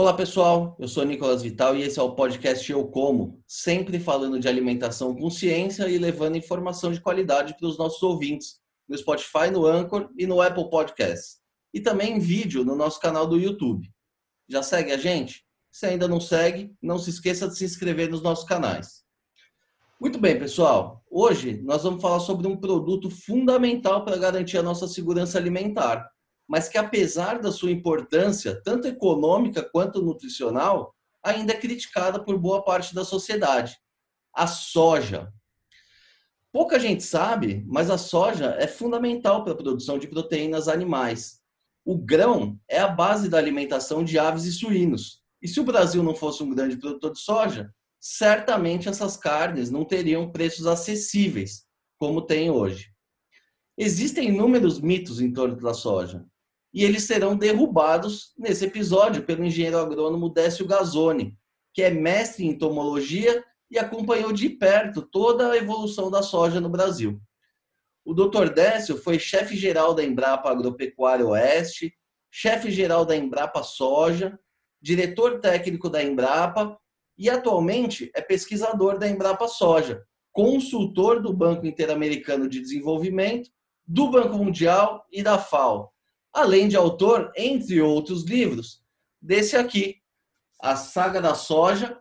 Olá pessoal, eu sou Nicolas Vital e esse é o podcast Eu Como, sempre falando de alimentação com ciência e levando informação de qualidade para os nossos ouvintes, no Spotify, no Anchor e no Apple Podcasts. E também em vídeo no nosso canal do YouTube. Já segue a gente? Se ainda não segue, não se esqueça de se inscrever nos nossos canais. Muito bem, pessoal. Hoje nós vamos falar sobre um produto fundamental para garantir a nossa segurança alimentar, mas que apesar da sua importância, tanto econômica quanto nutricional, ainda é criticada por boa parte da sociedade. A soja. Pouca gente sabe, mas a soja é fundamental para a produção de proteínas animais. O grão é a base da alimentação de aves e suínos. E se o Brasil não fosse um grande produtor de soja, certamente essas carnes não teriam preços acessíveis, como tem hoje. Existem inúmeros mitos em torno da soja e eles serão derrubados nesse episódio pelo engenheiro agrônomo Décio Gazzoni, que é mestre em entomologia e acompanhou de perto toda a evolução da soja no Brasil. O Dr. Décio foi chefe-geral da Embrapa Agropecuária Oeste, chefe-geral da Embrapa Soja, diretor técnico da Embrapa e atualmente é pesquisador da Embrapa Soja, consultor do Banco Interamericano de Desenvolvimento, do Banco Mundial e da FAO, além de autor, entre outros livros, desse aqui, A Saga da Soja,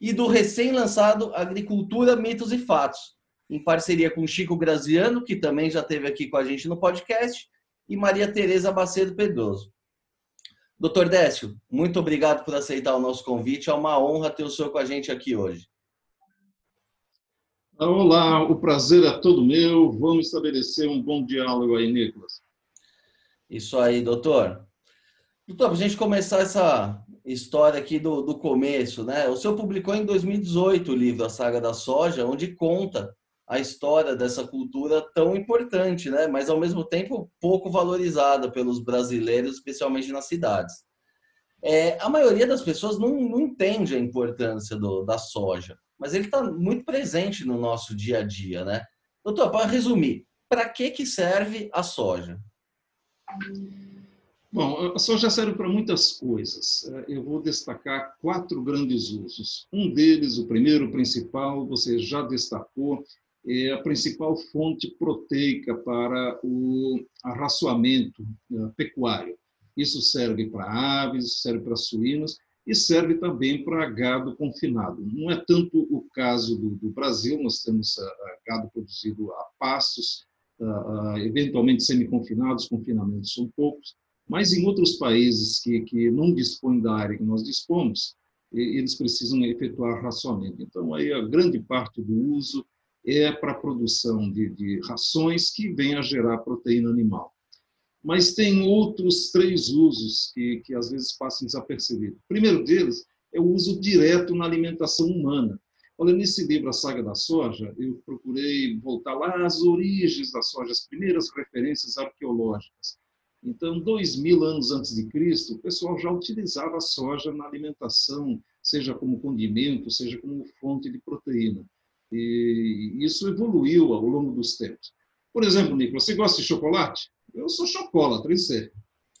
e do recém-lançado Agricultura, Mitos e Fatos, em parceria com Chico Graziano, que também já esteve aqui com a gente no podcast, e Maria Tereza Bacedo Pedroso. Doutor Décio, muito obrigado por aceitar o nosso convite. É uma honra ter o senhor com a gente aqui hoje. Olá, o prazer é todo meu. Vamos estabelecer um bom diálogo aí, Nicolas. Isso aí, doutor. Doutor, para a gente começar essa história aqui do, do começo, né? O senhor publicou em 2018 o livro A Saga da Soja, onde conta a história dessa cultura tão importante, né? Mas ao mesmo tempo pouco valorizada pelos brasileiros, especialmente nas cidades. É, a maioria das pessoas não, não entende a importância do, da soja, mas ele está muito presente no nosso dia a dia, né? Doutor, para resumir, para que, que serve a soja? Bom, a soja serve para muitas coisas. É, eu vou destacar quatro grandes usos. Um deles, o primeiro, principal, você já destacou, é a principal fonte proteica para o arraçoamento é, pecuário. Isso serve para aves, serve para suínos e serve também para gado confinado. Não é tanto o caso do, Brasil, nós temos uh, gado produzido a pastos, eventualmente semi-confinados, confinamentos são poucos, mas em outros países que, que não dispõem da área que nós dispomos, eles precisam efetuar racionamento. Então, aí a grande parte do uso é para a produção de, de rações que vêm a gerar proteína animal. Mas tem outros três usos que, que às vezes passam desapercebidos. O primeiro deles é o uso direto na alimentação humana. Olha, nesse livro, A Saga da Soja, eu procurei voltar lá às origens da soja, as primeiras referências arqueológicas. Então, dois mil anos antes de Cristo, o pessoal já utilizava a soja na alimentação, seja como condimento, seja como fonte de proteína. E isso evoluiu ao longo dos tempos. Por exemplo, Nicolas, você gosta de chocolate? Eu sou chocolate, isso é.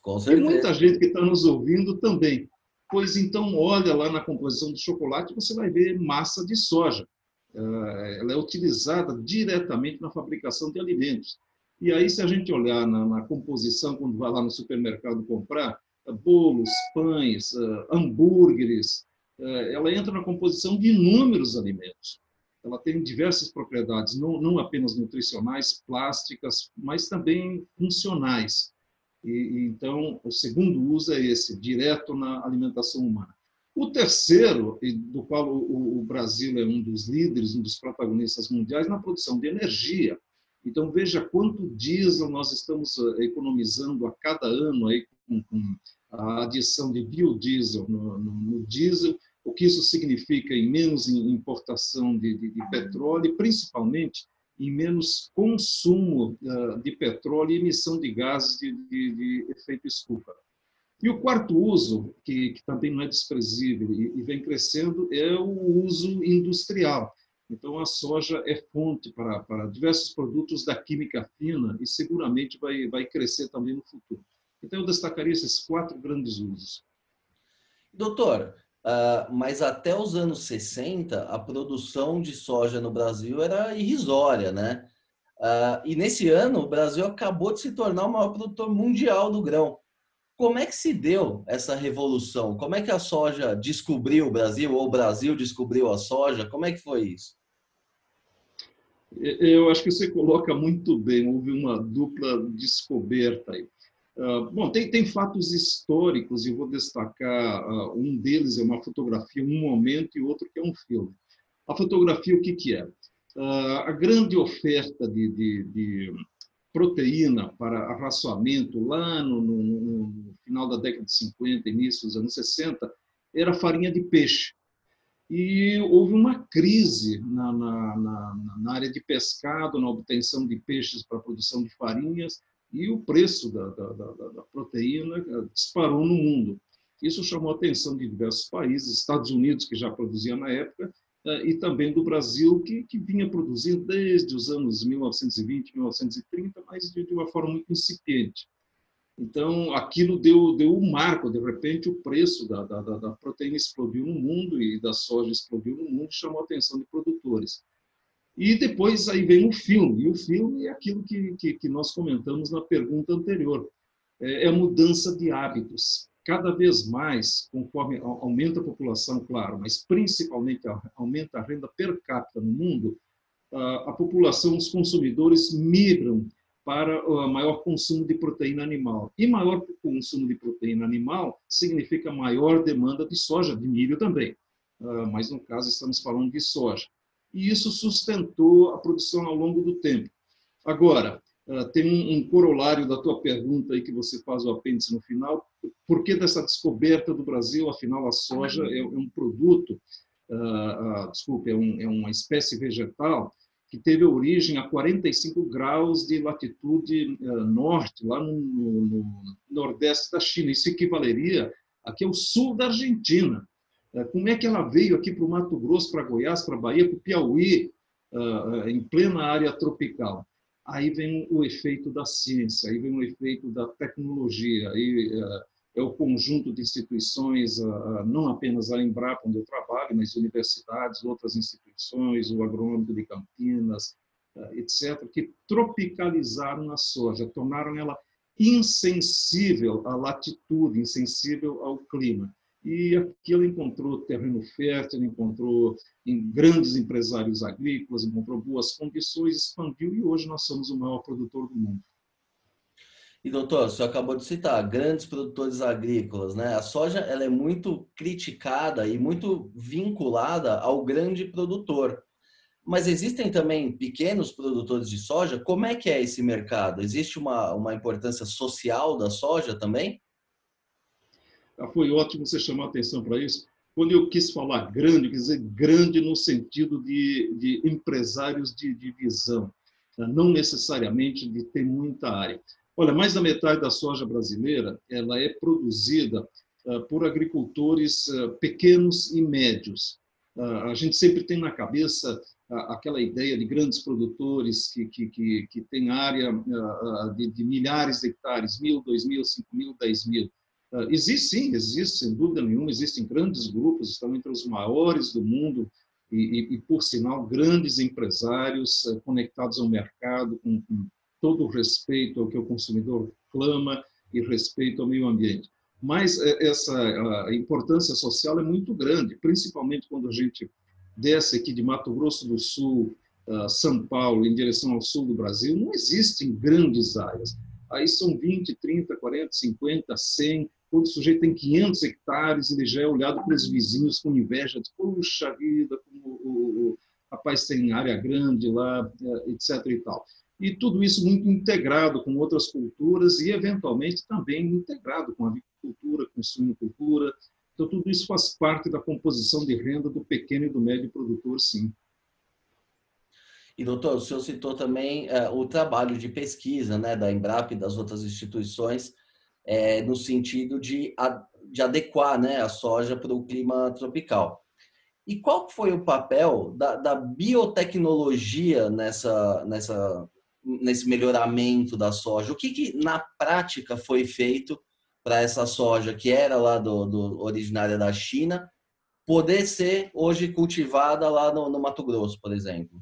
Com certeza. E muita gente que está nos ouvindo também. Pois então, olha lá na composição do chocolate, você vai ver massa de soja. Eh, ela é utilizada diretamente na fabricação de alimentos. E aí, se a gente olhar na, na composição, quando vai lá no supermercado comprar, eh, bolos, pães, eh, hambúrgueres, ela entra na composição de inúmeros alimentos. Ela tem diversas propriedades, não, não apenas nutricionais, plásticas, mas também funcionais. E, então, o segundo uso é esse, direto na alimentação humana. O terceiro, do qual o, Brasil é um dos líderes, um dos protagonistas mundiais, na produção de energia. Então, veja quanto diesel nós estamos eh, economizando a cada ano aí com, com a adição de biodiesel no, no, no, diesel, o que isso significa em menos importação de, de, de petróleo e, principalmente, e menos consumo ah, de petróleo e emissão de gases de, de, de efeito estufa. E o quarto uso, que, que também não é desprezível e, e, vem crescendo, é o uso industrial. Então, a soja é fonte para, para diversos produtos da química fina e seguramente vai, vai crescer também no futuro. Então, eu destacaria esses quatro grandes usos. Doutor, uh, mas até os anos 60, a produção de soja no Brasil era irrisória, né? Uh, e nesse ano, o Brasil acabou de se tornar o maior produtor mundial do grão. Como é que se deu essa revolução? Como é que a soja descobriu o Brasil, ou o Brasil descobriu a soja? Como é que foi isso? Eu acho que você coloca muito bem, houve uma dupla descoberta aí. Uh, bom, tem, tem fatos históricos e vou destacar uh, um deles é uma fotografia, um momento e outro que é um filme. A fotografia, o que, que é? Uh, a grande oferta de, de, de, proteína para arraçoamento lá no, no, no, final da década de 50, início dos anos 60, era farinha de peixe. E houve uma crise na, na, na, na área de pescado, na obtenção de peixes para a produção de farinhas, e o preço da, da, da, da proteína eh, disparou no mundo. Isso chamou a atenção de diversos países, Estados Unidos, que já produzia na época, eh, e também do Brasil, que, que vinha produzindo desde os anos 1920, 1930, mas de, uma forma muito incipiente. Então, aquilo deu, deu um marco, de repente, o preço da, da, da, proteína explodiu no mundo e da soja explodiu no mundo, chamou a atenção de produtores. E depois aí vem o filme, e o filme é aquilo que, que, que nós comentamos na pergunta anterior, é, é a mudança de hábitos. Cada vez mais, conforme aumenta a população, claro, mas principalmente aumenta a renda per capita no mundo, a população, os consumidores migram para o maior consumo de proteína animal. E maior consumo de proteína animal significa maior demanda de soja, de milho também. Ah, mas no caso estamos falando de soja. E isso sustentou a produção ao longo do tempo. Agora, ah, tem um corolário da tua pergunta aí que você faz o apêndice no final. Por que dessa descoberta do Brasil? Afinal, a soja é um produto, ah, desculpe, é, é uma espécie vegetal que teve origem a 45 graus de latitude norte, lá no, no, no, nordeste da China. Isso equivaleria aqui ao sul da Argentina. Uh, como é que ela veio aqui para o Mato Grosso, para Goiás, para Bahia, para o Piauí, uh, em plena área tropical? Aí vem o efeito da ciência, aí vem o efeito da tecnologia, aí é o conjunto de instituições, não apenas a Embrapa, onde eu trabalho, mas universidades, outras instituições, o Agronômico de Campinas, etc., que tropicalizaram a soja, tornaram ela insensível à latitude, insensível ao clima. E aqui ele encontrou terreno fértil, encontrou em grandes empresários agrícolas, encontrou boas condições, expandiu e hoje nós somos o maior produtor do mundo. E doutor, você acabou de citar grandes produtores agrícolas, né? A soja ela é muito criticada e muito vinculada ao grande produtor. Mas existem também pequenos produtores de soja. Como é que é esse mercado? Existe uma, uma importância social da soja também? Ah, foi ótimo você chamar a atenção para isso. Quando eu quis falar grande, quer dizer grande no sentido de, de empresários de, de visão, né? não necessariamente de ter muita área. Olha, mais da metade da soja brasileira ela é produzida uh, por agricultores uh, pequenos e médios. A gente sempre tem na cabeça aquela ideia de grandes produtores que, que, que, que têm área de, de, milhares de hectares, mil, dois mil, cinco mil, dez mil. Existe sim, existe, sem dúvida nenhuma, existem grandes grupos, estão entre os maiores do mundo e, e, por sinal, grandes empresários conectados ao mercado, com, com todo o respeito ao que o consumidor clama e respeito ao meio ambiente. Mas é, essa importância social é muito grande, principalmente quando a gente desce aqui de Mato Grosso do Sul, São Paulo, em direção ao sul do Brasil, não existem grandes áreas. Aí são 20, 30, 40, 50, 100. Quando o sujeito tem 500 hectares, ele já é olhado pelos vizinhos com inveja, de, puxa vida, como o, rapaz tem área grande lá, é, etc. e tal e tudo isso muito integrado com outras culturas e, eventualmente, também integrado com a agricultura, com a suinocultura. Então, tudo isso faz parte da composição de renda do pequeno e do médio produtor, sim. E, doutor, o senhor citou também é, o trabalho de pesquisa né, da Embrapa e das outras instituições é, no sentido de, de adequar né, a soja para o clima tropical. E qual foi o papel da, da biotecnologia nessa, nessa nesse melhoramento da soja? O que, que na prática foi feito para essa soja que era lá do, do originária da China poder ser hoje cultivada lá no, no Mato Grosso, por exemplo?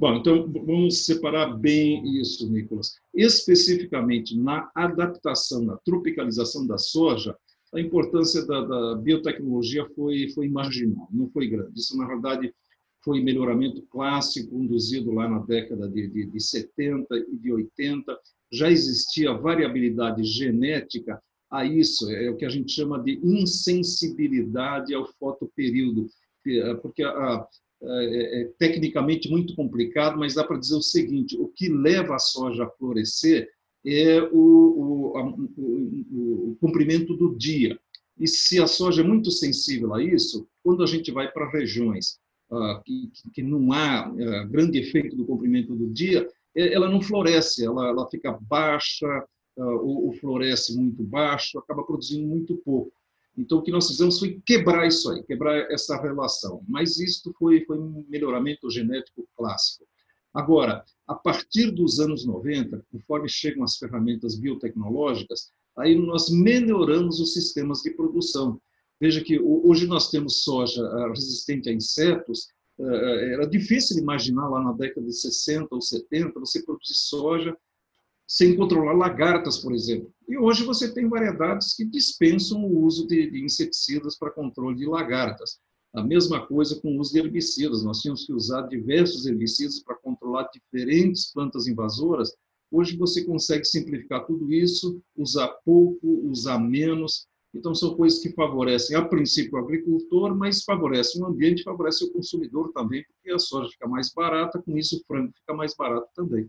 Bom, então vamos separar bem isso, Nicolas. Especificamente na adaptação, na tropicalização da soja, a importância da, da, biotecnologia foi, foi marginal, não foi grande. Isso, na verdade, foi melhoramento clássico, conduzido lá na década de, de, de 70 e de 80. Já existia variabilidade genética a isso, é o que a gente chama de insensibilidade ao fotoperíodo, é, porque a, é, é tecnicamente muito complicado, mas dá para dizer o seguinte: o que leva a soja a florescer é o, o, a, o, o comprimento do dia. E se a soja é muito sensível a isso, quando a gente vai para regiões ah, que, que, não há ah, grande efeito do comprimento do dia, é, ela não floresce, ela, ela fica baixa, ah, ou, ou floresce muito baixo, acaba produzindo muito pouco. Então, o que nós fizemos foi quebrar isso aí, quebrar essa relação. Mas isso foi, foi um melhoramento genético clássico. Agora, a partir dos anos 90, conforme chegam as ferramentas biotecnológicas, aí nós melhoramos os sistemas de produção. Veja que hoje nós temos soja ah, resistente a insetos. Ah, era difícil imaginar lá na década de 60 ou 70 você produzir soja sem controlar lagartas, por exemplo. E hoje você tem variedades que dispensam o uso de, de inseticidas para controle de lagartas. A mesma coisa com o uso de herbicidas. Nós tínhamos que usar diversos herbicidas para controlar diferentes plantas invasoras. Hoje você consegue simplificar tudo isso, usar pouco, usar menos. Então, são coisas que favorecem, a princípio, o agricultor, mas favorecem o ambiente, favorecem o consumidor também, porque a soja fica mais barata, com isso o frango fica mais barato também.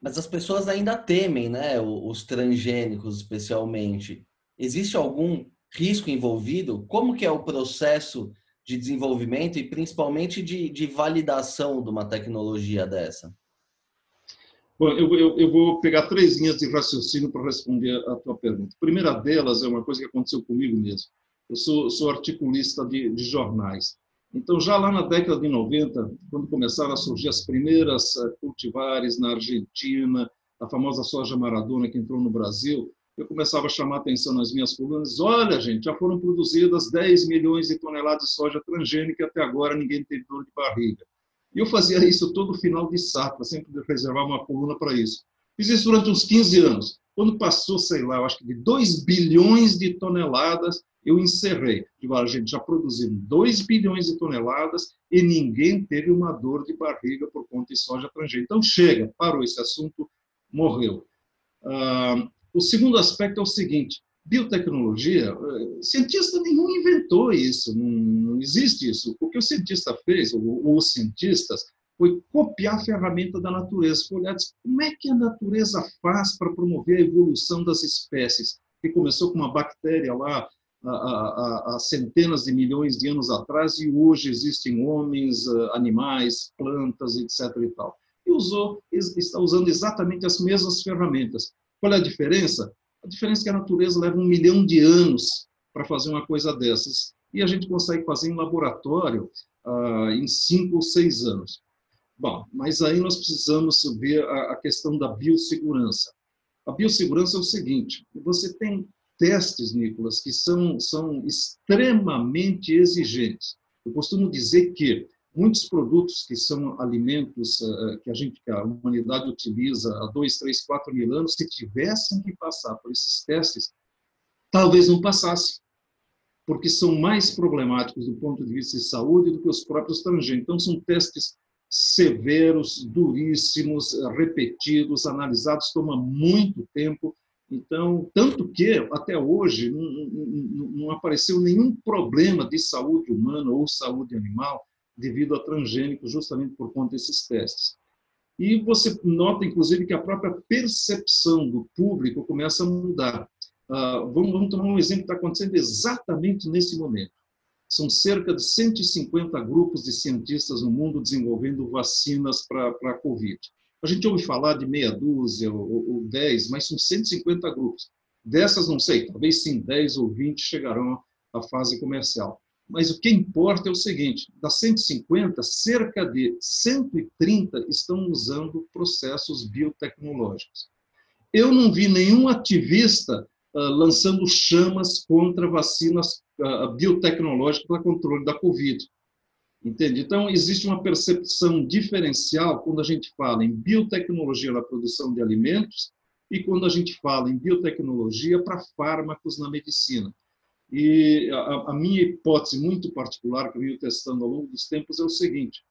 Mas as pessoas ainda temem, né? Os transgênicos, especialmente. Existe algum risco envolvido? Como que é o processo de desenvolvimento e principalmente de, de validação de uma tecnologia dessa? Bom, eu, eu, eu, vou pegar três linhas de raciocínio para responder a tua pergunta. A primeira delas é uma coisa que aconteceu comigo mesmo. Eu sou, sou articulista de, de jornais. Então, já lá na década de 90, quando começaram a surgir as primeiras eh, cultivares na Argentina, a famosa soja maradona que entrou no Brasil, eu começava a chamar atenção nas minhas colunas. Olha, gente, já foram produzidas 10 milhões de toneladas de soja transgênica até agora ninguém teve dor de barriga. E eu fazia isso todo final de safra, sempre reservava uma coluna para isso. Fiz isso durante uns 15 anos. Quando passou, sei lá, eu acho que de 2 bilhões de toneladas, eu encerrei. Digo, a gente já produziu 2 bilhões de toneladas e ninguém teve uma dor de barriga por conta de soja transgênica. Então, chega, parou esse assunto, morreu. Ah, o segundo aspecto é o seguinte, biotecnologia, eh, cientista nenhum inventou isso, não existe isso. O que o cientista fez, ou os cientistas, foi copiar a ferramenta da natureza, foi olhar como é que a natureza faz para promover a evolução das espécies, que começou com uma bactéria lá há, centenas de milhões de anos atrás e hoje existem homens, animais, plantas, etc. E, tal. e usou, está usando exatamente as mesmas ferramentas. Qual é a diferença? A diferença é que a natureza leva um milhão de anos para fazer uma coisa dessas e a gente consegue fazer em laboratório em cinco ou seis anos. Bom, mas aí nós precisamos ver a, questão da biossegurança. A biossegurança é o seguinte: você tem testes, Nicolas, que são, são extremamente exigentes. Eu costumo dizer que muitos produtos que são alimentos uh, que a gente, que a humanidade utiliza há dois, três, quatro mil anos, se tivessem que passar por esses testes, talvez não passasse, porque são mais problemáticos do ponto de vista de saúde do que os próprios transgênicos. Então, são testes severos, duríssimos, repetidos, analisados, toma muito tempo então, tanto que até hoje não, não, não, apareceu nenhum problema de saúde humana ou saúde animal devido a transgênicos, justamente por conta desses testes. E você nota, inclusive, que a própria percepção do público começa a mudar. Uh, vamos, vamos tomar um exemplo que está acontecendo exatamente nesse momento. São cerca de 150 grupos de cientistas no mundo desenvolvendo vacinas para a Covid. A gente ouve falar de meia dúzia ou, ou 10, mas são 150 grupos. Dessas, não sei, talvez sim 10 ou 20 chegarão à fase comercial. Mas o que importa é o seguinte: das 150, cerca de 130 estão usando processos biotecnológicos. Eu não vi nenhum ativista uh, lançando chamas contra vacinas biotecnológicas para controle da Covid. Entende? Então, existe uma percepção diferencial quando a gente fala em biotecnologia na produção de alimentos e quando a gente fala em biotecnologia para fármacos na medicina. E a, a, minha hipótese muito particular, que eu venho testando ao longo dos tempos, é o seguinte: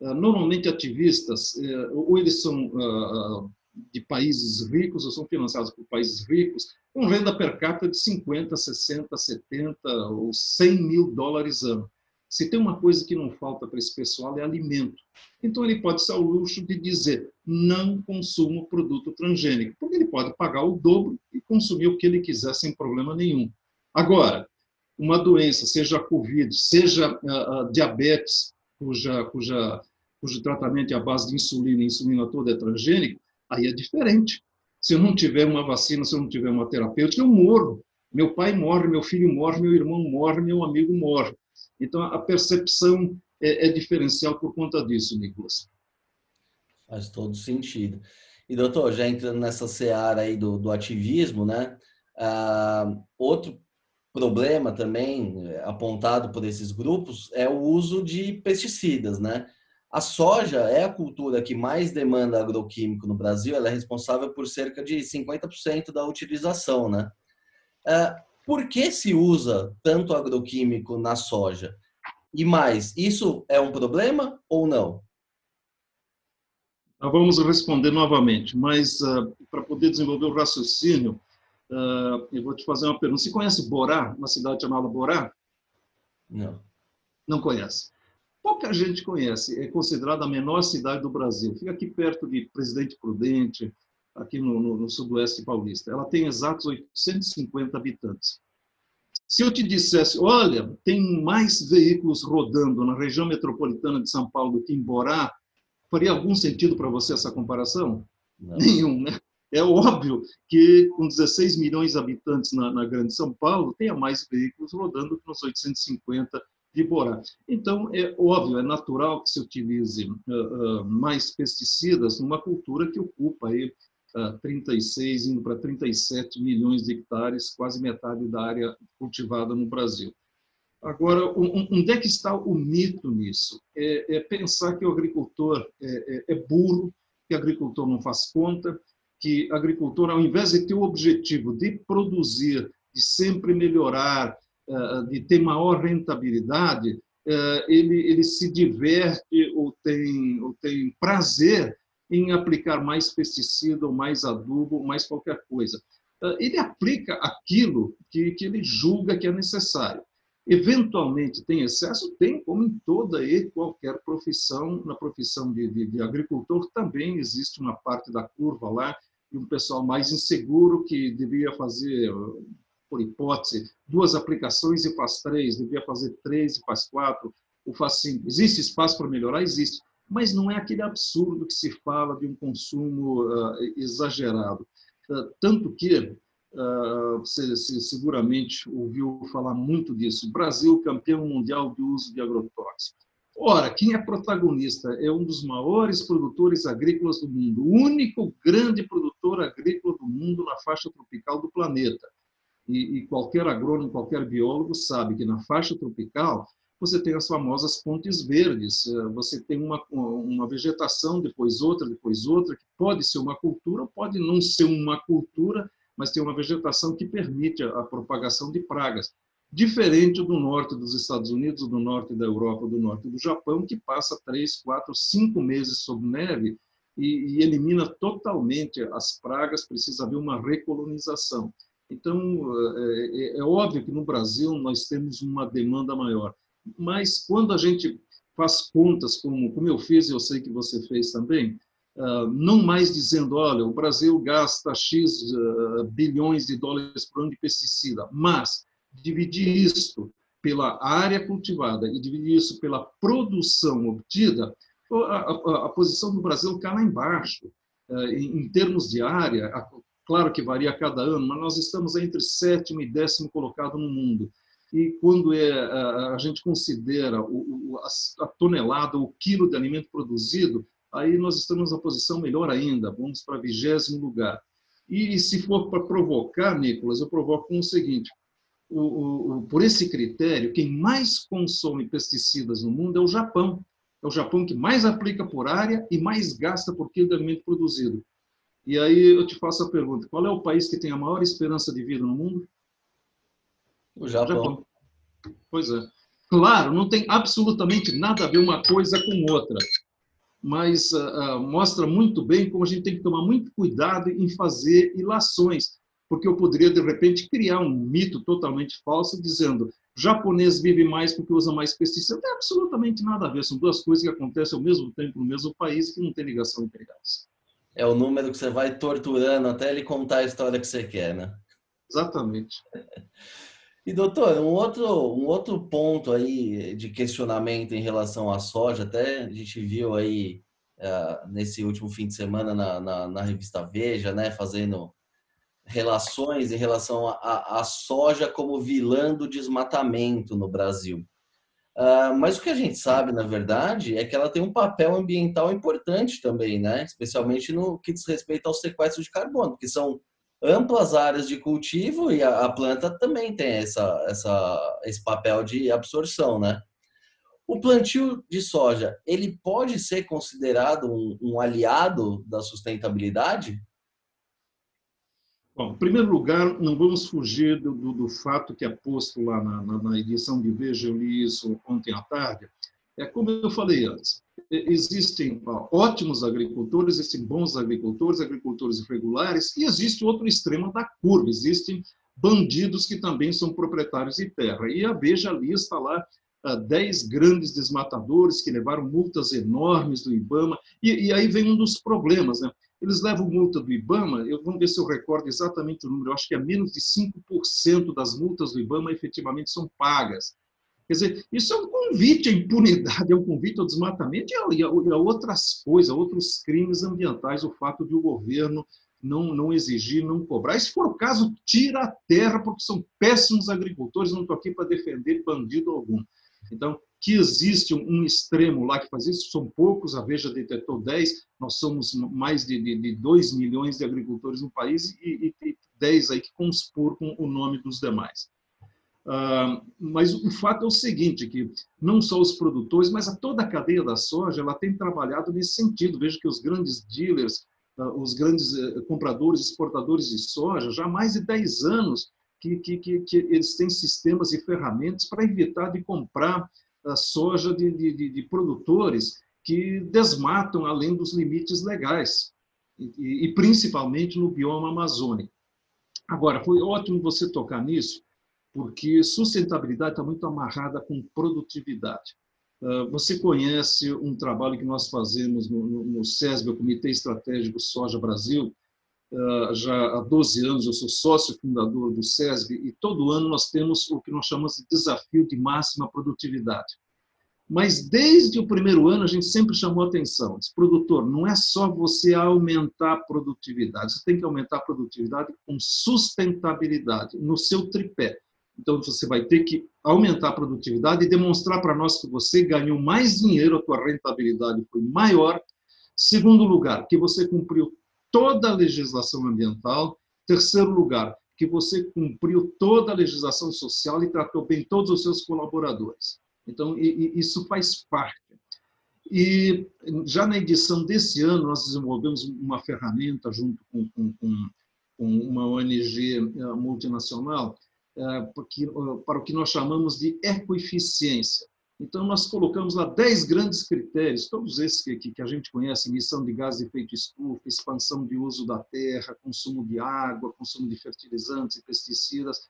uh, normalmente ativistas, uh, ou eles são uh, de países ricos, ou são financiados por países ricos, com renda per capita de 50, 60, 70 ou 100 mil dólares ano. Se tem uma coisa que não falta para esse pessoal é alimento. Então ele pode ser ao luxo de dizer não consumo produto transgênico, porque ele pode pagar o dobro e consumir o que ele quiser sem problema nenhum. Agora, uma doença, seja a Covid, seja a, a diabetes, cuja, cuja, cujo tratamento é à base de insulina, e insulina toda é transgênica, aí é diferente. Se eu não tiver uma vacina, se eu não tiver uma terapêutica, eu morro. Meu pai morre, meu filho morre, meu irmão morre, meu amigo morre. Então, a percepção é, é diferencial por conta disso, Nicolas. Faz todo sentido. E, doutor, já entrando nessa seara aí do, do ativismo, né? Ah, outro problema também eh, apontado por esses grupos é o uso de pesticidas, né? A soja é a cultura que mais demanda agroquímico no Brasil, ela é responsável por cerca de 50% da utilização, né? Ah, por que se usa tanto agroquímico na soja? E mais, isso é um problema ou não? Vamos responder novamente, mas uh, para poder desenvolver o raciocínio, uh, eu vou te fazer uma pergunta. Você conhece Borá, uma cidade chamada Borá? Não. Não conhece. Pouca gente conhece. É considerada a menor cidade do Brasil. Fica aqui perto de Presidente Prudente, aqui no, no, no sudoeste paulista. Ela tem exatos 850 habitantes. Se eu te dissesse, olha, tem mais veículos rodando na região metropolitana de São Paulo do que em Borá, faria algum sentido para você essa comparação? Não. Nenhum, né? É óbvio que com 16 milhões de habitantes na, na Grande São Paulo, tenha mais veículos rodando que nos 850 de Borá. Então, é óbvio, é natural que se utilize uh, uh, mais pesticidas numa cultura que ocupa aí 36, indo para 37 milhões de hectares, quase metade da área cultivada no Brasil. Agora, onde é que está o mito nisso? É, é pensar que o agricultor é, é, é burro, que o agricultor não faz conta, que o agricultor, ao invés de ter o objetivo de produzir, de sempre melhorar, de ter maior rentabilidade, eh, ele, ele se diverte ou tem, ou tem prazer em aplicar mais pesticida, ou mais adubo, ou mais qualquer coisa. Ah, ele aplica aquilo que, que ele julga que é necessário. Eventualmente tem excesso? Tem, como em toda e qualquer profissão. Na profissão de, de, de agricultor também existe uma parte da curva lá, e um pessoal mais inseguro que devia fazer, por hipótese, duas aplicações e faz três, devia fazer três e faz quatro, ou faz cinco. Existe espaço para melhorar? Existe mas não é aquele absurdo que se fala de um consumo uh, exagerado. Uh, tanto que uh, você, você, seguramente ouviu falar muito disso. Brasil campeão mundial de uso de agrotóxicos. Ora, quem é protagonista é um dos maiores produtores agrícolas do mundo, o único grande produtor agrícola do mundo na faixa tropical do planeta. E, e qualquer agrônomo, qualquer biólogo sabe que na faixa tropical você tem as famosas pontes verdes, eh, você tem uma, uma vegetação, depois outra, depois outra, que pode ser uma cultura, pode não ser uma cultura, mas tem uma vegetação que permite a, propagação de pragas. Diferente do norte dos Estados Unidos, do norte da Europa, do norte do Japão, que passa três, quatro, cinco meses sob neve e, e elimina totalmente as pragas, precisa haver uma recolonização. Então, é, é, é óbvio que no Brasil nós temos uma demanda maior mas quando a gente faz contas, como, como eu fiz, eu sei que você fez também, uh, não mais dizendo, olha, o Brasil gasta X uh, bilhões de dólares por ano de pesticida, mas dividir isso pela área cultivada e dividir isso pela produção obtida, a, a, a posição do Brasil cai lá embaixo. Uh, em, em, termos de área, claro que varia a cada ano, mas nós estamos entre sétimo e décimo colocado no mundo e quando é, a, gente considera o, a tonelada, o quilo de alimento produzido, aí nós estamos na posição melhor ainda, vamos para vigésimo lugar. E se for para provocar, Nicolas, eu provoco com o seguinte: o, o, o, por esse critério, quem mais consome pesticidas no mundo é o Japão. É o Japão que mais aplica por área e mais gasta por quilo de alimento produzido. E aí eu te faço a pergunta: qual é o país que tem a maior esperança de vida no mundo? O Japão. O Japão. Pois é. Claro, não tem absolutamente nada a ver uma coisa com outra, mas uh, uh, mostra muito bem como a gente tem que tomar muito cuidado em fazer ilações, porque eu poderia, de repente, criar um mito totalmente falso dizendo japonês vive mais porque usa mais pesticidas. Não tem absolutamente nada a ver, são duas coisas que acontecem ao mesmo tempo no mesmo país que não tem ligação entre elas. É o número que você vai torturando até ele contar a história que você quer, né? Exatamente. E doutor, um outro, um outro ponto aí de questionamento em relação à soja, até a gente viu aí uh, nesse último fim de semana na, na, na, revista Veja, né, fazendo relações em relação à soja como vilã do desmatamento no Brasil. Uh, mas o que a gente sabe, na verdade, é que ela tem um papel ambiental importante também, né? Especialmente no que diz respeito ao sequestro de carbono, porque são amplas áreas de cultivo e a, a planta também tem essa, essa, esse papel de absorção, né? O plantio de soja, ele pode ser considerado um, um aliado da sustentabilidade? Bom, em primeiro lugar, não vamos fugir do, do, do fato que é posto lá na, na, na, edição de Veja, eu li isso ontem à tarde. É como eu falei antes, existem ótimos agricultores, existem bons agricultores, agricultores irregulares, e existe outro extremo da curva, existem bandidos que também são proprietários de terra. E a Veja lista lá 10 ah, grandes desmatadores que levaram multas enormes do IBAMA, e, e, aí vem um dos problemas, né? Eles levam multa do IBAMA, eu vou ver se eu recordo exatamente o número, acho que é menos de 5% das multas do IBAMA efetivamente são pagas. Quer dizer, isso é um convite à impunidade, é um convite ao desmatamento e a, a outras coisas, a outros crimes ambientais, o fato de o governo não, não exigir, não cobrar. E se for o caso, tira a terra, porque são péssimos agricultores, não estou aqui para defender bandido algum. Então, que existe um, extremo lá que faz isso, são poucos, a Veja detectou 10, nós somos mais de, de, de 2 milhões de agricultores no país e, e, e 10 aí que conspurcam o nome dos demais. Uh, mas o fato é o seguinte, que não só os produtores, mas a toda a cadeia da soja, ela tem trabalhado nesse sentido. Veja que os grandes dealers, uh, os grandes uh, compradores, exportadores de soja, já há mais de 10 anos que, que, que, que eles têm sistemas e ferramentas para evitar de comprar a soja de, de, de, produtores que desmatam além dos limites legais, e, e principalmente no bioma amazônico. Agora, foi ótimo você tocar nisso, porque sustentabilidade está muito amarrada com produtividade. Ah, você conhece um trabalho que nós fazemos no, no SESB, o Comitê Estratégico Soja Brasil, já há 12 anos, eu sou sócio fundador do SESB, e todo ano nós temos o que nós chamamos de desafio de máxima produtividade. Mas desde o primeiro ano a gente sempre chamou atenção, produtor, não é só você aumentar a produtividade, você tem que aumentar a produtividade com sustentabilidade no seu tripé. Então, você vai ter que aumentar a produtividade e demonstrar para nós que você ganhou mais dinheiro, a tua rentabilidade foi maior. Segundo lugar, que você cumpriu toda a legislação ambiental. Terceiro lugar, que você cumpriu toda a legislação social e tratou bem todos os seus colaboradores. Então, isso faz parte. E já na edição desse ano, nós desenvolvemos uma ferramenta junto com, com, com uma ONG eh, multinacional é, para o que nós chamamos de ecoeficiência. Então, nós colocamos lá 10 grandes critérios, todos esses que, que, a gente conhece, emissão de gás de efeito estufa, expansão de uso da terra, consumo de água, consumo de fertilizantes e pesticidas.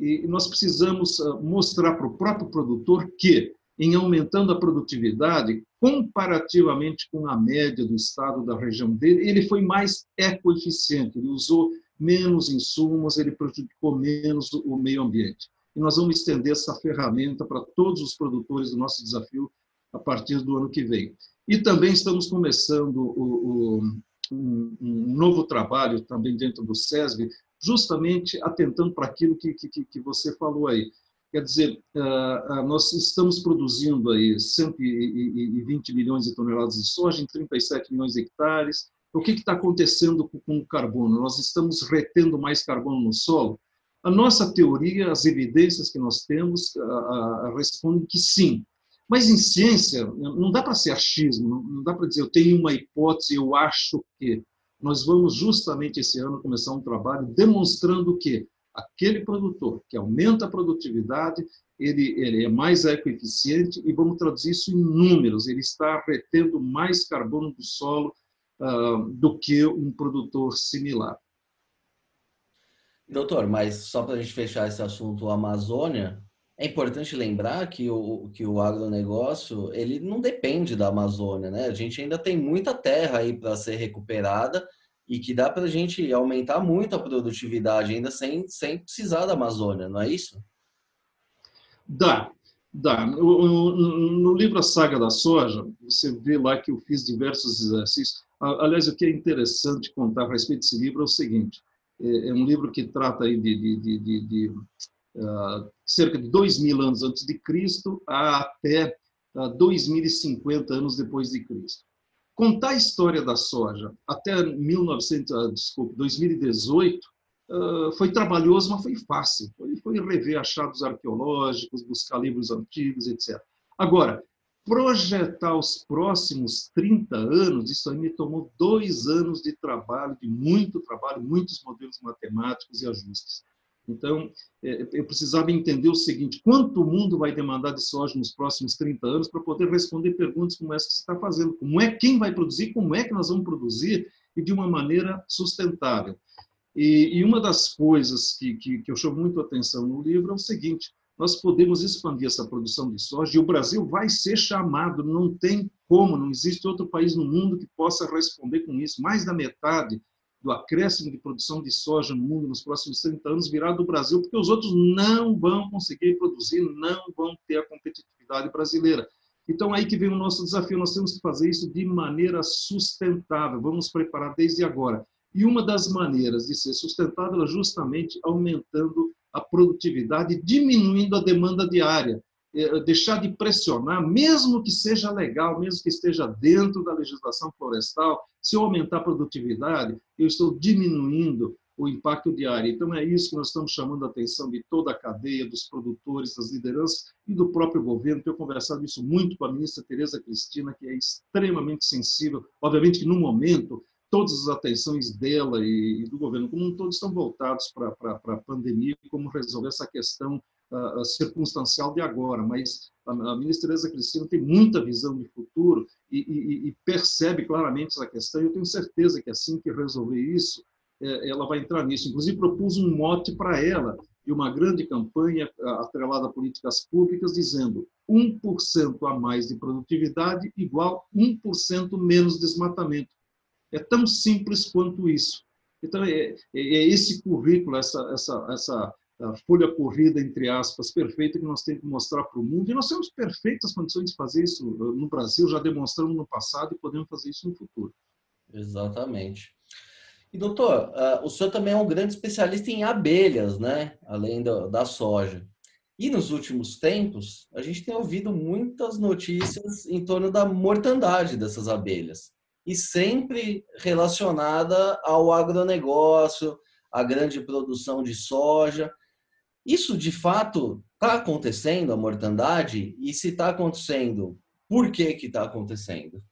E nós precisamos ah, mostrar para o próprio produtor que, em aumentando a produtividade, comparativamente com a média do estado da região dele, ele foi mais ecoeficiente, ele usou menos insumos, ele prejudicou menos o meio ambiente. E nós vamos estender essa ferramenta para todos os produtores do nosso desafio a partir do ano que vem. E também estamos começando o, o, um, um, novo trabalho também dentro do SESB, justamente atentando para aquilo que, que, que você falou aí. Quer dizer, nós estamos produzindo aí 120 milhões de toneladas de soja em 37 milhões de hectares, O que está acontecendo com o carbono? Nós estamos retendo mais carbono no solo? A nossa teoria, as evidências que nós temos, respondem que sim. Mas em ciência, não dá para ser achismo, não dá para dizer eu tenho uma hipótese, eu acho que. Nós vamos justamente esse ano começar um trabalho demonstrando que aquele produtor que aumenta a produtividade, ele, ele é mais ecoeficiente e vamos traduzir isso em números. Ele está retendo mais carbono do solo uh, do que um produtor similar. Doutor, mas só para a gente fechar esse assunto, a Amazônia, é importante lembrar que o, que o agronegócio ele não depende da Amazônia, né? A gente ainda tem muita terra aí para ser recuperada e que dá para a gente aumentar muito a produtividade ainda sem, sem precisar da Amazônia, não é isso? Dá, dá. No, no livro A Saga da Soja, você vê lá que eu fiz diversos exercícios. Aliás, o que é interessante contar a respeito desse livro é o seguinte: é, é um livro que trata de, de, de, de uh, cerca de dois mil anos antes de Cristo até uh, 2050 anos depois de Cristo. Contar a história da soja até 1900, uh, desculpa, 2018 uh, foi trabalhoso, mas foi fácil. Foi, foi rever achados arqueológicos, buscar livros antigos, etc. Agora, projetar os próximos 30 anos, isso aí me tomou dois anos de trabalho, de muito trabalho, muitos modelos matemáticos e ajustes. Então, é, eu precisava entender o seguinte: quanto o mundo vai demandar de soja nos próximos 30 anos para poder responder perguntas como essa que você está fazendo? Como é quem vai produzir? Como é que nós vamos produzir e de uma maneira sustentável? E, e uma das coisas que, que, que eu chamo muito atenção no livro é o seguinte: nós podemos expandir essa produção de soja e o Brasil vai ser chamado, não tem como, não existe outro país no mundo que possa responder com isso. Mais da metade do acréscimo de produção de soja no mundo nos próximos 30 anos virá do Brasil, porque os outros não vão conseguir produzir, não vão ter a competitividade brasileira. Então, aí que vem o nosso desafio, nós temos que fazer isso de maneira sustentável, vamos preparar desde agora. E uma das maneiras de ser sustentável é justamente aumentando a produtividade, diminuindo a demanda diária. É, deixar de pressionar, mesmo que seja legal, mesmo que esteja dentro da legislação florestal, se eu aumentar a produtividade, eu estou diminuindo o impacto diário. Então, é isso que nós estamos chamando a atenção de toda a cadeia, dos produtores, das lideranças e do próprio governo. Tenho conversado isso muito com a ministra Tereza Cristina, que é extremamente sensível. Obviamente que, no momento, todas as atenções dela e, do governo como um todo estão voltados para a pandemia e como resolver essa questão uh, circunstancial de agora, mas a, a ministra Tereza Cristina tem muita visão de futuro e, e, e, percebe claramente essa questão. Eu tenho certeza que assim que resolver isso, é, ela vai entrar nisso. Inclusive, propus um mote para ela de uma grande campanha atrelada a políticas públicas, dizendo 1% a mais de produtividade igual 1% menos desmatamento. É tão simples quanto isso. Então, é, é, é esse currículo, essa, essa, essa folha corrida, entre aspas, perfeita que nós temos que mostrar para o mundo. E nós temos perfeitas condições de fazer isso no Brasil, já demonstramos no passado e podemos fazer isso no futuro. Exatamente. E, doutor, uh, o senhor também é um grande especialista em abelhas, né? Além da, da soja. E nos últimos tempos, a gente tem ouvido muitas notícias em torno da mortandade dessas abelhas. E sempre relacionada ao agronegócio, à grande produção de soja. Isso de fato está acontecendo, a mortandade? E se está acontecendo, por que está acontecendo?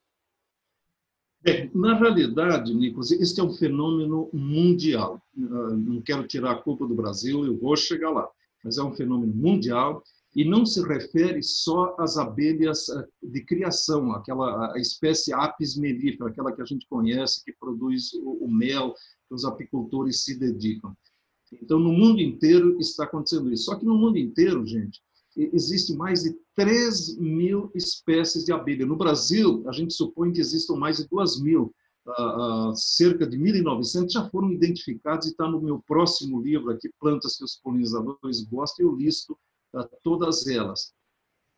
Bem, na realidade, Nicolas, este é um fenômeno mundial. Não quero tirar a culpa do Brasil, eu vou chegar lá. Mas é um fenômeno mundial e não se refere só às abelhas ah, de criação, aquela espécie Apis mellifera, aquela que a gente conhece, que produz o mel, que os apicultores se dedicam. Então, no mundo inteiro está acontecendo isso. Só que no mundo inteiro, gente, existe mais de 3 mil espécies de abelha. No Brasil, a gente supõe que existam mais de 2 mil. Uh, uh, cerca de 1.900 já foram identificados e está no meu próximo livro aqui, Plantas que os polinizadores gostam, eu listo uh, todas elas.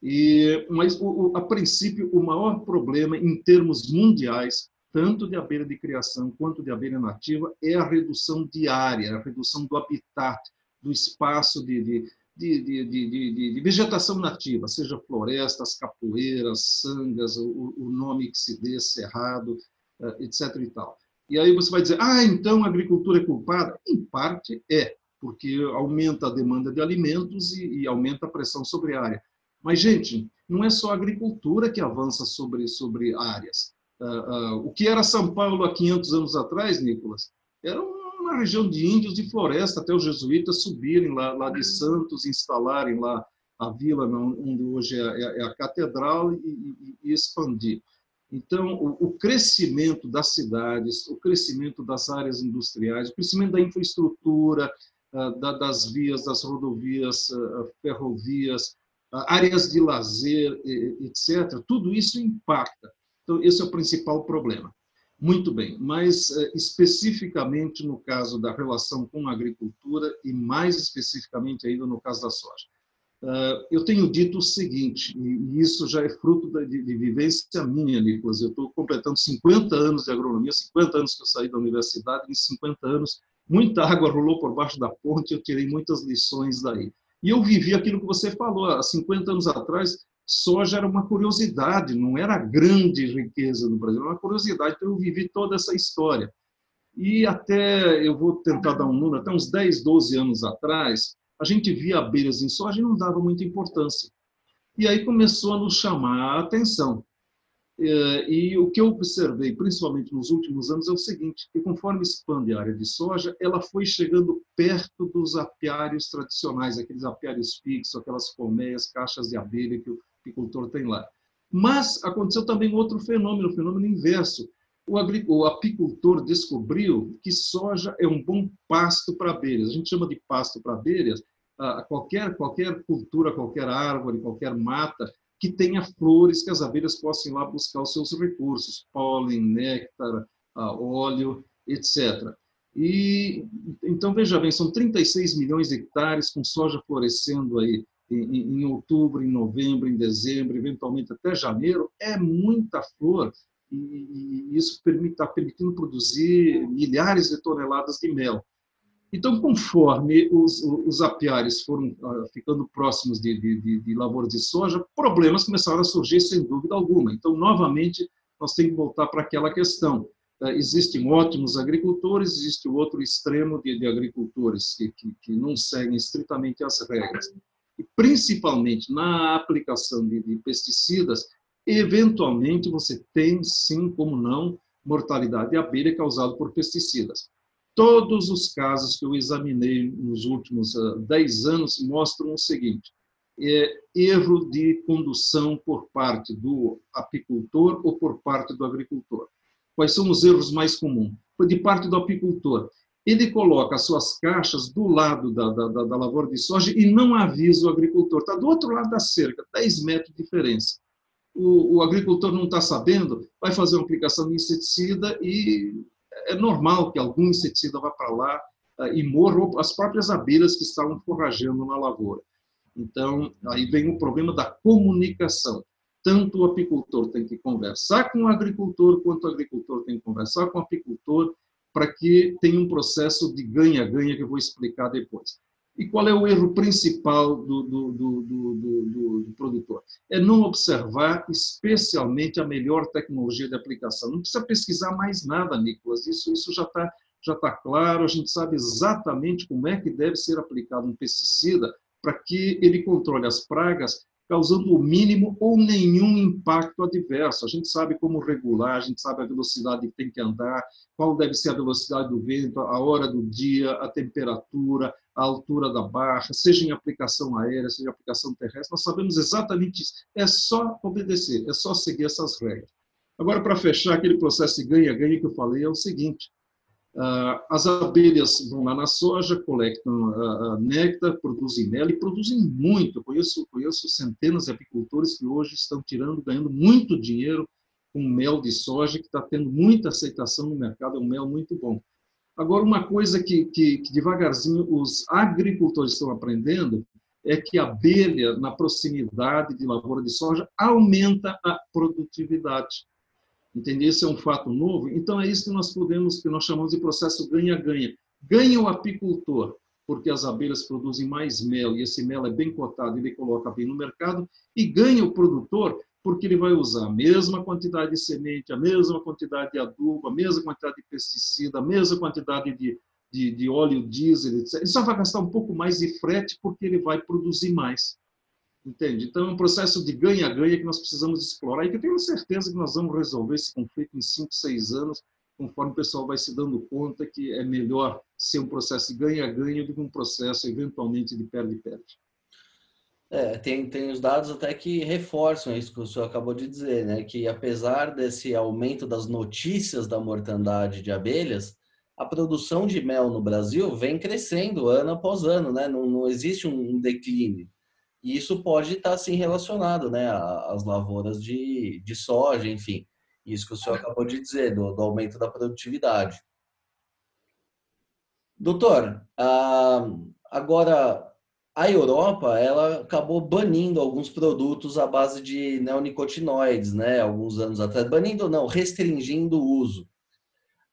E, mas, o, a princípio, o maior problema em termos mundiais tanto de abelha de criação quanto de abelha nativa, é a redução diária, a redução do habitat, do espaço de, de, de, de, de vegetação nativa, seja florestas, capoeiras, sangas, o, o nome que se dê, cerrado, eh, etc. E tal. E aí você vai dizer, ah, então a agricultura é culpada? Em parte é, porque aumenta a demanda de alimentos e, e aumenta a pressão sobre a área. Mas, gente, não é só a agricultura que avança sobre, sobre áreas. Uh, uh, o que era São Paulo há 500 anos atrás, Nicolas, era uma região de índios de floresta, até os jesuítas subirem lá, lá de Santos, instalarem lá a vila onde hoje é, é, é a catedral e, e, e expandir. Então, o, o, crescimento das cidades, o crescimento das áreas industriais, o crescimento da infraestrutura, das vias, das rodovias, uh, ferrovias, uh, áreas de lazer, etc., tudo isso impacta. Então, esse é o principal problema. Muito bem, mas especificamente no caso da relação com a agricultura e mais especificamente ainda no caso da soja. Eu tenho dito o seguinte, e isso já é fruto de, vivência minha, Nicolas. Eu estou completando 50 anos de agronomia, 50 anos que eu saí da universidade, em 50 anos, muita água rolou por baixo da ponte, eu tirei muitas lições daí. E eu vivi aquilo que você falou, há 50 anos atrás, soja era uma curiosidade, não era a grande riqueza do Brasil, era uma curiosidade, então eu vivi toda essa história. E até, eu vou tentar dar um número, até uns 10, 12 anos atrás, a gente via abelhas em soja e não dava muita importância. E aí começou a nos chamar a atenção. É, e o que eu observei, principalmente nos últimos anos, é o seguinte, que conforme expande a área de soja, ela foi chegando perto dos apiários tradicionais, aqueles apiários fixos, aquelas colmeias, caixas de abelha que o apicultor tem lá. Mas aconteceu também outro fenômeno, o fenômeno inverso. O, apicultor descobriu que soja é um bom pasto para abelhas. A gente chama de pasto para abelhas qualquer, qualquer cultura, qualquer árvore, qualquer mata que tenha flores que as abelhas possam ir lá buscar os seus recursos, pólen, néctar, óleo, etc. E então veja bem, são 36 milhões de hectares com soja florescendo aí em, em outubro, em novembro, em dezembro, eventualmente até janeiro, é muita flor e, e isso está permitindo produzir milhares de toneladas de mel. Então, conforme os, os apiários foram uh, ficando próximos de, de, de, lavouras de soja, problemas começaram a surgir, sem dúvida alguma. Então, novamente, nós temos que voltar para aquela questão. Uh, existem ótimos agricultores, existe o outro extremo de, de agricultores que, que, que, não seguem estritamente as regras. E, principalmente na aplicação de, de pesticidas, eventualmente você tem, sim, como não, mortalidade de abelha causada por pesticidas. Todos os casos que eu examinei nos últimos 10 ah, anos mostram o seguinte: é erro de condução por parte do apicultor ou por parte do agricultor. Quais são os erros mais comuns? De parte do apicultor, ele coloca as suas caixas do lado da, da, da, lavoura de soja e não avisa o agricultor. Está do outro lado da cerca, 10 metros de diferença. O, o agricultor não está sabendo, vai fazer uma aplicação de inseticida e é normal que algum inseticida vá para lá eh, e morram as próprias abelhas que estavam forragendo na lavoura. Então, aí vem o problema da comunicação. Tanto o apicultor tem que conversar com o agricultor, quanto o agricultor tem que conversar com o apicultor, para que tenha um processo de ganha-ganha que eu vou explicar depois. E qual é o erro principal do, do, do, do, produtor? É não observar especialmente a melhor tecnologia de aplicação. Não precisa pesquisar mais nada, Nicolas, isso, isso já está já tá claro, a gente sabe exatamente como é que deve ser aplicado um pesticida para que ele controle as pragas causando o mínimo ou nenhum impacto adverso. A gente sabe como regular, a gente sabe a velocidade que tem que andar, qual deve ser a velocidade do vento, a hora do dia, a temperatura, a altura da barra, seja em aplicação aérea, seja em aplicação terrestre, nós sabemos exatamente isso. É só obedecer, é só seguir essas regras. Agora, para fechar aquele processo de ganha-ganha que eu falei, é o seguinte: ah, as abelhas vão lá na soja, coletam néctar, produzem mel e produzem muito. Eu conheço, conheço centenas de apicultores que hoje estão tirando, ganhando muito dinheiro com mel de soja, que está tendo muita aceitação no mercado, é um mel muito bom. Agora, uma coisa que, que, que devagarzinho os agricultores estão aprendendo é que a abelha, na proximidade de lavoura de soja, aumenta a produtividade. Entende? Esse é um fato novo. Então, é isso que nós podemos, que nós chamamos de processo ganha-ganha. Ganha o apicultor, porque as abelhas produzem mais mel, e esse mel é bem cotado, ele coloca bem no mercado, e ganha o produtor, porque ele vai usar a mesma quantidade de semente, a mesma quantidade de adubo, a mesma quantidade de pesticida, a mesma quantidade de, de, de óleo diesel, etc. Ele só vai gastar um pouco mais de frete porque ele vai produzir mais. Entende? Então, é um processo de ganha-ganha que nós precisamos explorar e que eu tenho certeza que nós vamos resolver esse conflito em 5, 6 anos, conforme o pessoal vai se dando conta que é melhor ser um processo de ganha-ganha do que um processo, eventualmente, de perde-perde. É, tem, tem os dados até que reforçam isso que o senhor acabou de dizer, né? Que apesar desse aumento das notícias da mortandade de abelhas, a produção de mel no Brasil vem crescendo ano após ano, né? Não, não existe um declínio. E isso pode estar sim relacionado, né? Às lavouras de, de soja, enfim. Isso que o senhor acabou de dizer, do, do aumento da produtividade. Doutor, ah, agora a Europa ela acabou banindo alguns produtos à base de neonicotinoides, né? Alguns anos atrás, banindo não, restringindo o uso.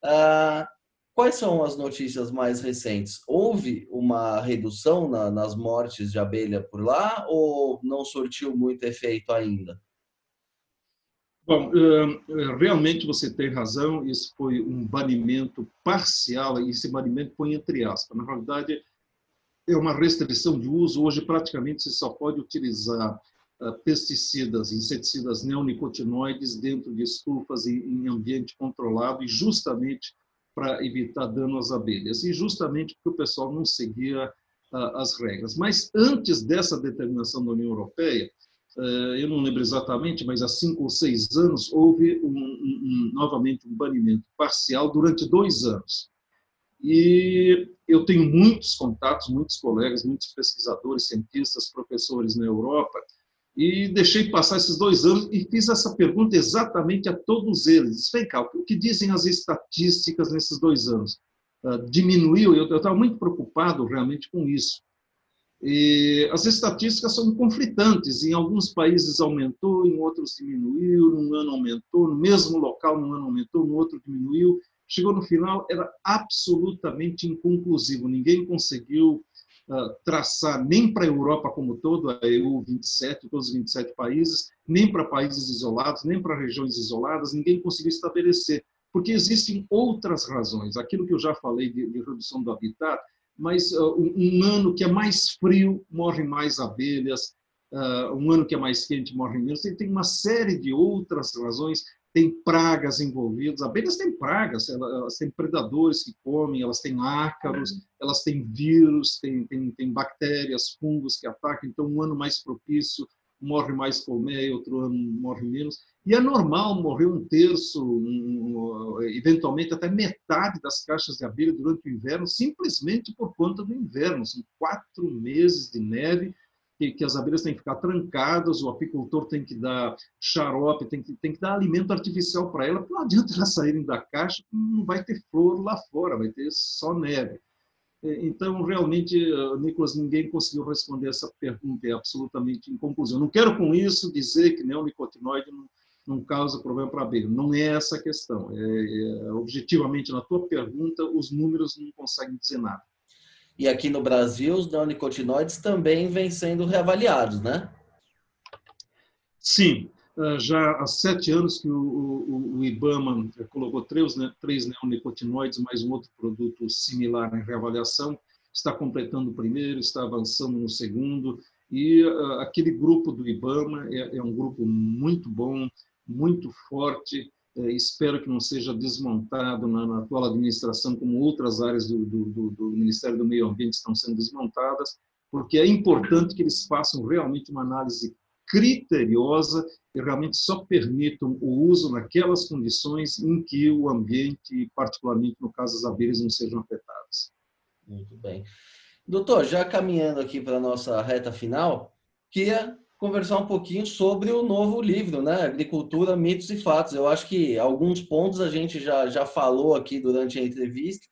Ah, quais são as notícias mais recentes? Houve uma redução na, nas mortes de abelha por lá ou não surtiu muito efeito ainda? Bom, realmente você tem razão, isso foi um banimento parcial, esse banimento põe entre aspas. Na realidade, é uma restrição de uso. Hoje, praticamente, você só pode utilizar ah, pesticidas, inseticidas neonicotinoides dentro de estufas em ambiente controlado e justamente para evitar dano às abelhas e justamente porque o pessoal não seguia ah, as regras. Mas antes dessa determinação da União Europeia, eh, eu não lembro exatamente, mas há cinco ou seis anos houve um, um, um, novamente um banimento parcial durante dois anos. E eu tenho muitos contatos, muitos colegas, muitos pesquisadores, cientistas, professores na Europa, e deixei passar esses dois anos e fiz essa pergunta exatamente a todos eles. Vem cá, o que dizem as estatísticas nesses dois anos? Uh, diminuiu? Eu estava muito preocupado realmente com isso. E as estatísticas são conflitantes. Em alguns países aumentou, em outros diminuiu, num ano aumentou, no mesmo local, num ano aumentou, no outro diminuiu chegou no final, era absolutamente inconclusivo. Ninguém conseguiu uh, traçar nem para a Europa como todo, a EU 27, todos os 27 países, nem para países isolados, nem para regiões isoladas, ninguém conseguiu estabelecer, porque existem outras razões. Aquilo que eu já falei de, de redução do habitat, mas uh, um, ano que é mais frio, morrem mais abelhas, uh, um ano que é mais quente, morrem menos. Tem, tem uma série de outras razões tem pragas envolvidas. Abelhas têm pragas, elas têm predadores que comem, elas têm ácaros, uhum. elas têm vírus, têm, têm, têm bactérias, fungos que atacam. Então, um ano mais propício morre mais colmeia, outro ano morre menos. E é normal morrer um terço, um, eventualmente até metade das caixas de abelha durante o inverno, simplesmente por conta do inverno. São quatro meses de neve que, que, as abelhas têm que ficar trancadas, o apicultor tem que dar xarope, tem que, tem que dar alimento artificial para ela, não adianta elas saírem da caixa, não vai ter flor lá fora, vai ter só neve. É, então, realmente, Nicolas, ninguém conseguiu responder essa pergunta, é absolutamente inconclusiva. Não quero com isso dizer que neonicotinoide não, não causa problema para a abelha, não é essa a questão. É, é, objetivamente, na tua pergunta, os números não conseguem dizer nada. E aqui no Brasil, os neonicotinoides também vêm sendo reavaliados, né? Sim. Ah, já há sete anos que o, o, o IBAMA colocou três, né, três neonicotinoides, mais um outro produto similar em reavaliação. Está completando o primeiro, está avançando no segundo. E uh, aquele grupo do IBAMA é, é um grupo muito bom, muito forte, é, espero que não seja desmontado na, na, atual administração, como outras áreas do, do, do, Ministério do Meio Ambiente estão sendo desmontadas, porque é importante que eles façam realmente uma análise criteriosa e realmente só permitam o uso naquelas condições em que o ambiente, particularmente no caso das abelhas, não sejam afetadas. Muito bem. Doutor, já caminhando aqui para a nossa reta final, queria conversar um pouquinho sobre o novo livro, né? Agricultura, Mitos e Fatos. Eu acho que alguns pontos a gente já, já falou aqui durante a entrevista.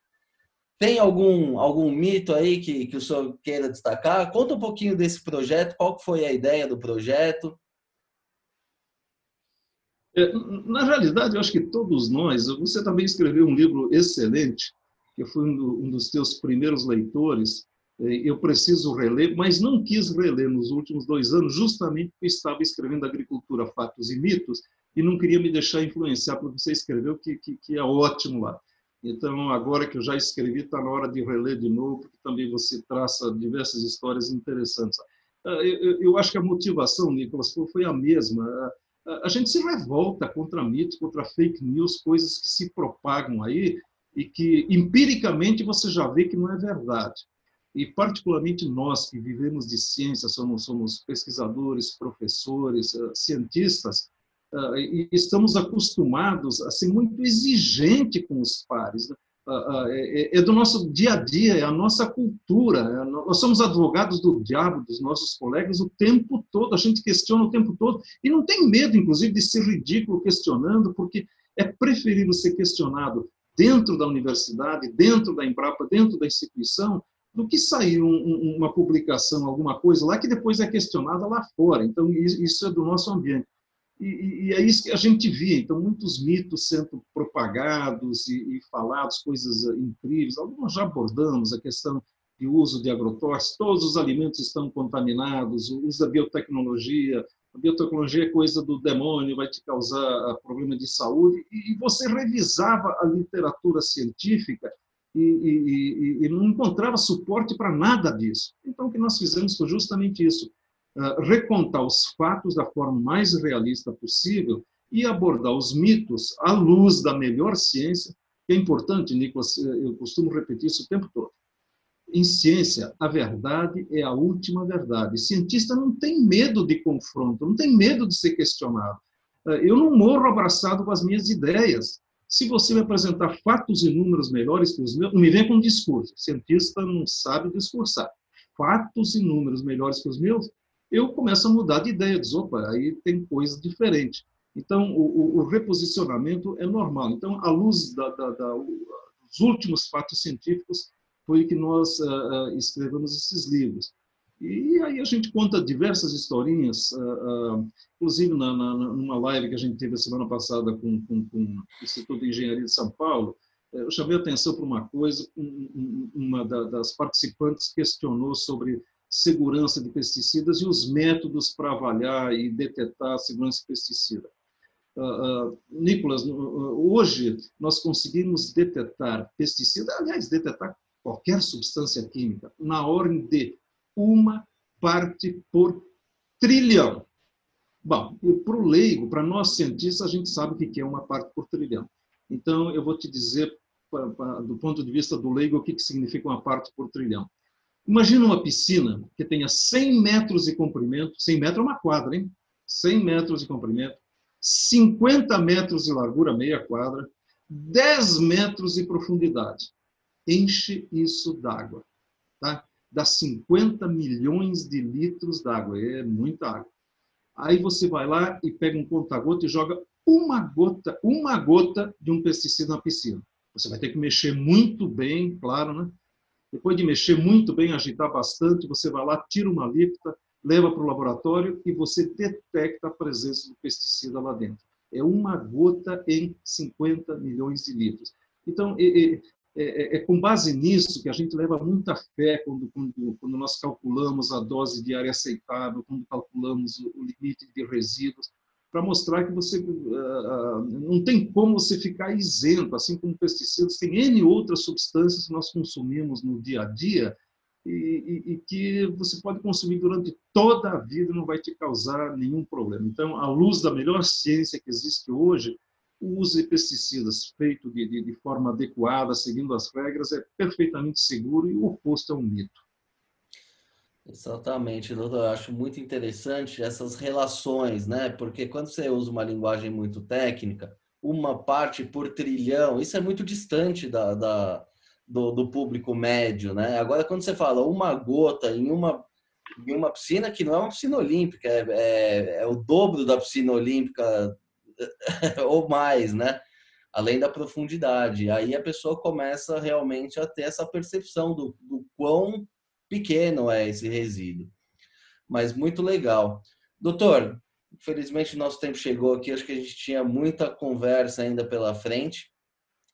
Tem algum, algum mito aí que, que o senhor queira destacar? Conta um pouquinho desse projeto, qual foi a ideia do projeto? É, na realidade, eu acho que todos nós, você também escreveu um livro excelente, que fui um, do, um dos teus primeiros leitores, eu preciso reler, mas não quis reler nos últimos dois anos, justamente porque estava escrevendo Agricultura, Fatos e Mitos, e não queria me deixar influenciar pelo que você escreveu, que, que, que é ótimo lá. Então, agora que eu já escrevi, está na hora de reler de novo, porque também você traça diversas histórias interessantes. Ah, eu acho que a motivação, Nicolas, foi a mesma. A gente se revolta contra mitos, contra fake news, coisas que se propagam aí e que empiricamente você já vê que não é verdade. E particularmente nós que vivemos de ciência, somos, somos pesquisadores, professores, ah, cientistas, ah, e estamos acostumados a ser muito exigente com os pares. Né? Ah, é, é, é do nosso dia a dia, é a nossa cultura. É nós somos advogados do diabo dos nossos colegas o tempo todo, a gente questiona o tempo todo e não tem medo, inclusive, de ser ridículo questionando, porque é preferível ser questionado dentro da universidade, dentro da Embrapa, dentro da instituição, do que sair um, uma publicação, alguma coisa lá que depois é questionada lá fora. Então, isso é do nosso ambiente. E, e, é isso que a gente via. Então, muitos mitos sendo propagados e, e, falados, coisas incríveis. Alguns já abordamos a questão de uso de agrotóxicos. Todos os alimentos estão contaminados. O uso da biotecnologia. A biotecnologia é coisa do demônio, vai te causar ah, problema de saúde. E, e você revisava a literatura científica e, e não encontrava suporte para nada disso. Então, o que nós fizemos foi justamente isso recontar os fatos da forma mais realista possível e abordar os mitos à luz da melhor ciência, que é importante, Nicolas, eu costumo repetir isso o tempo todo. Em ciência, a verdade é a última verdade. O cientista não tem medo de confronto, não tem medo de ser questionado. Eu não morro abraçado com as minhas ideias. Se você me apresentar fatos e números melhores que os meus, não me vem com discurso. O cientista não sabe discursar. Fatos e números melhores que os meus, eu começo a mudar de ideia, diz, opa, aí tem coisa diferente. Então, o, o, o reposicionamento é normal. Então, à luz da, da, da, dos últimos fatos científicos, foi que nós uh, escrevemos esses livros. E aí a gente conta diversas historinhas, uh, inclusive na, na, numa live que a gente teve a semana passada com, com, com o Instituto de Engenharia de São Paulo, eh, eu chamei a atenção para uma coisa, uma das participantes questionou sobre segurança de pesticidas e os métodos para avaliar e detectar a segurança de pesticida. Uh, uh, Nicolas, uh, hoje nós conseguimos detectar pesticida, aliás, detectar qualquer substância química na ordem de uma parte por trilhão. Bom, para o leigo, para nós cientistas, a gente sabe o que é uma parte por trilhão. Então, eu vou te dizer, do ponto de vista do leigo, o que significa uma parte por trilhão. Imagina uma piscina que tenha 100 metros de comprimento, 100 metros é uma quadra, hein? 100 metros de comprimento, 50 metros de largura, meia quadra, 10 metros de profundidade. Enche isso d'água, tá? Dá 50 milhões de litros d'água, é muita água. Aí você vai lá e pega um conta-gota e joga uma gota, uma gota de um pesticida na piscina. Você vai ter que mexer muito bem, claro, né? Depois de mexer muito bem, agitar bastante, você vai lá, tira uma alíquota, leva para o laboratório e você detecta a presença do pesticida lá dentro. É uma gota em 50 milhões de litros. Então, é, é, é, com base nisso que a gente leva muita fé quando, quando, quando nós calculamos a dose diária aceitável, quando calculamos o limite de resíduos para mostrar que você uh, não tem como você ficar isento, assim como pesticidas, tem N outras substâncias que nós consumimos no dia a dia e, e, e, que você pode consumir durante toda a vida e não vai te causar nenhum problema. Então, à luz da melhor ciência que existe hoje, de pesticidas feito de, de, de forma adequada, seguindo as regras, é perfeitamente seguro e o oposto é um mito. Exatamente, doutor. Eu acho muito interessante essas relações, né? Porque quando você usa uma linguagem muito técnica, uma parte por trilhão, isso é muito distante da, da do, do, público médio, né? Agora, quando você fala uma gota em uma, em uma piscina, que não é uma piscina olímpica, é, é, é o dobro da piscina olímpica ou mais, né? Além da profundidade. Aí a pessoa começa realmente a ter essa percepção do, do quão pequeno é esse resíduo. Mas muito legal. Doutor, infelizmente nosso tempo chegou aqui, acho que a gente tinha muita conversa ainda pela frente,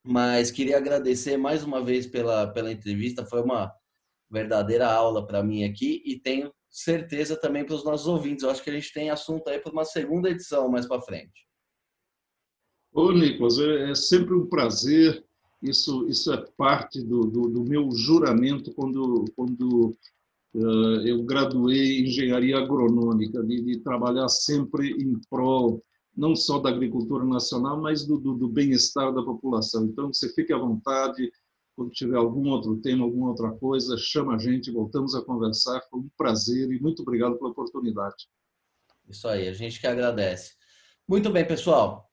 mas queria agradecer mais uma vez pela, pela entrevista, foi uma, verdadeira aula para mim aqui e tenho certeza também para os nossos ouvintes. Eu acho que a gente tem assunto aí para uma segunda edição mais para frente. Ô, Nicolas, é, é sempre um prazer. Isso, isso é parte do, do, do meu juramento quando, quando uh, eu graduei em engenharia agronômica, de, de, trabalhar sempre em prol não só da agricultura nacional, mas do, do, bem-estar da população. Então, você fique à vontade, quando tiver algum outro tema, alguma outra coisa, chama a gente, voltamos a conversar. Foi um prazer e muito obrigado pela oportunidade. Isso aí, a gente que agradece. Muito bem, pessoal.